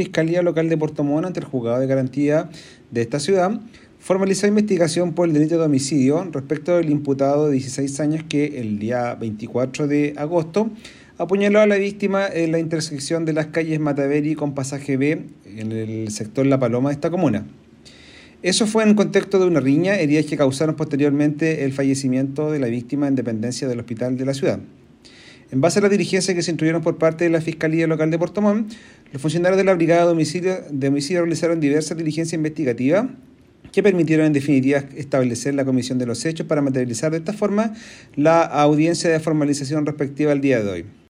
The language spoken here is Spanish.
Fiscalía Local de Puerto Montt ante el juzgado de garantía de esta ciudad formalizó investigación por el delito de homicidio respecto del imputado de 16 años que el día 24 de agosto apuñaló a la víctima en la intersección de las calles Mataveri con pasaje B en el sector La Paloma de esta comuna. Eso fue en contexto de una riña, heridas que causaron posteriormente el fallecimiento de la víctima en dependencia del hospital de la ciudad. En base a las diligencias que se instruyeron por parte de la Fiscalía Local de Puerto los funcionarios de la Brigada de Homicidio, de homicidio realizaron diversas diligencias investigativas que permitieron en definitiva establecer la comisión de los hechos para materializar de esta forma la audiencia de formalización respectiva al día de hoy.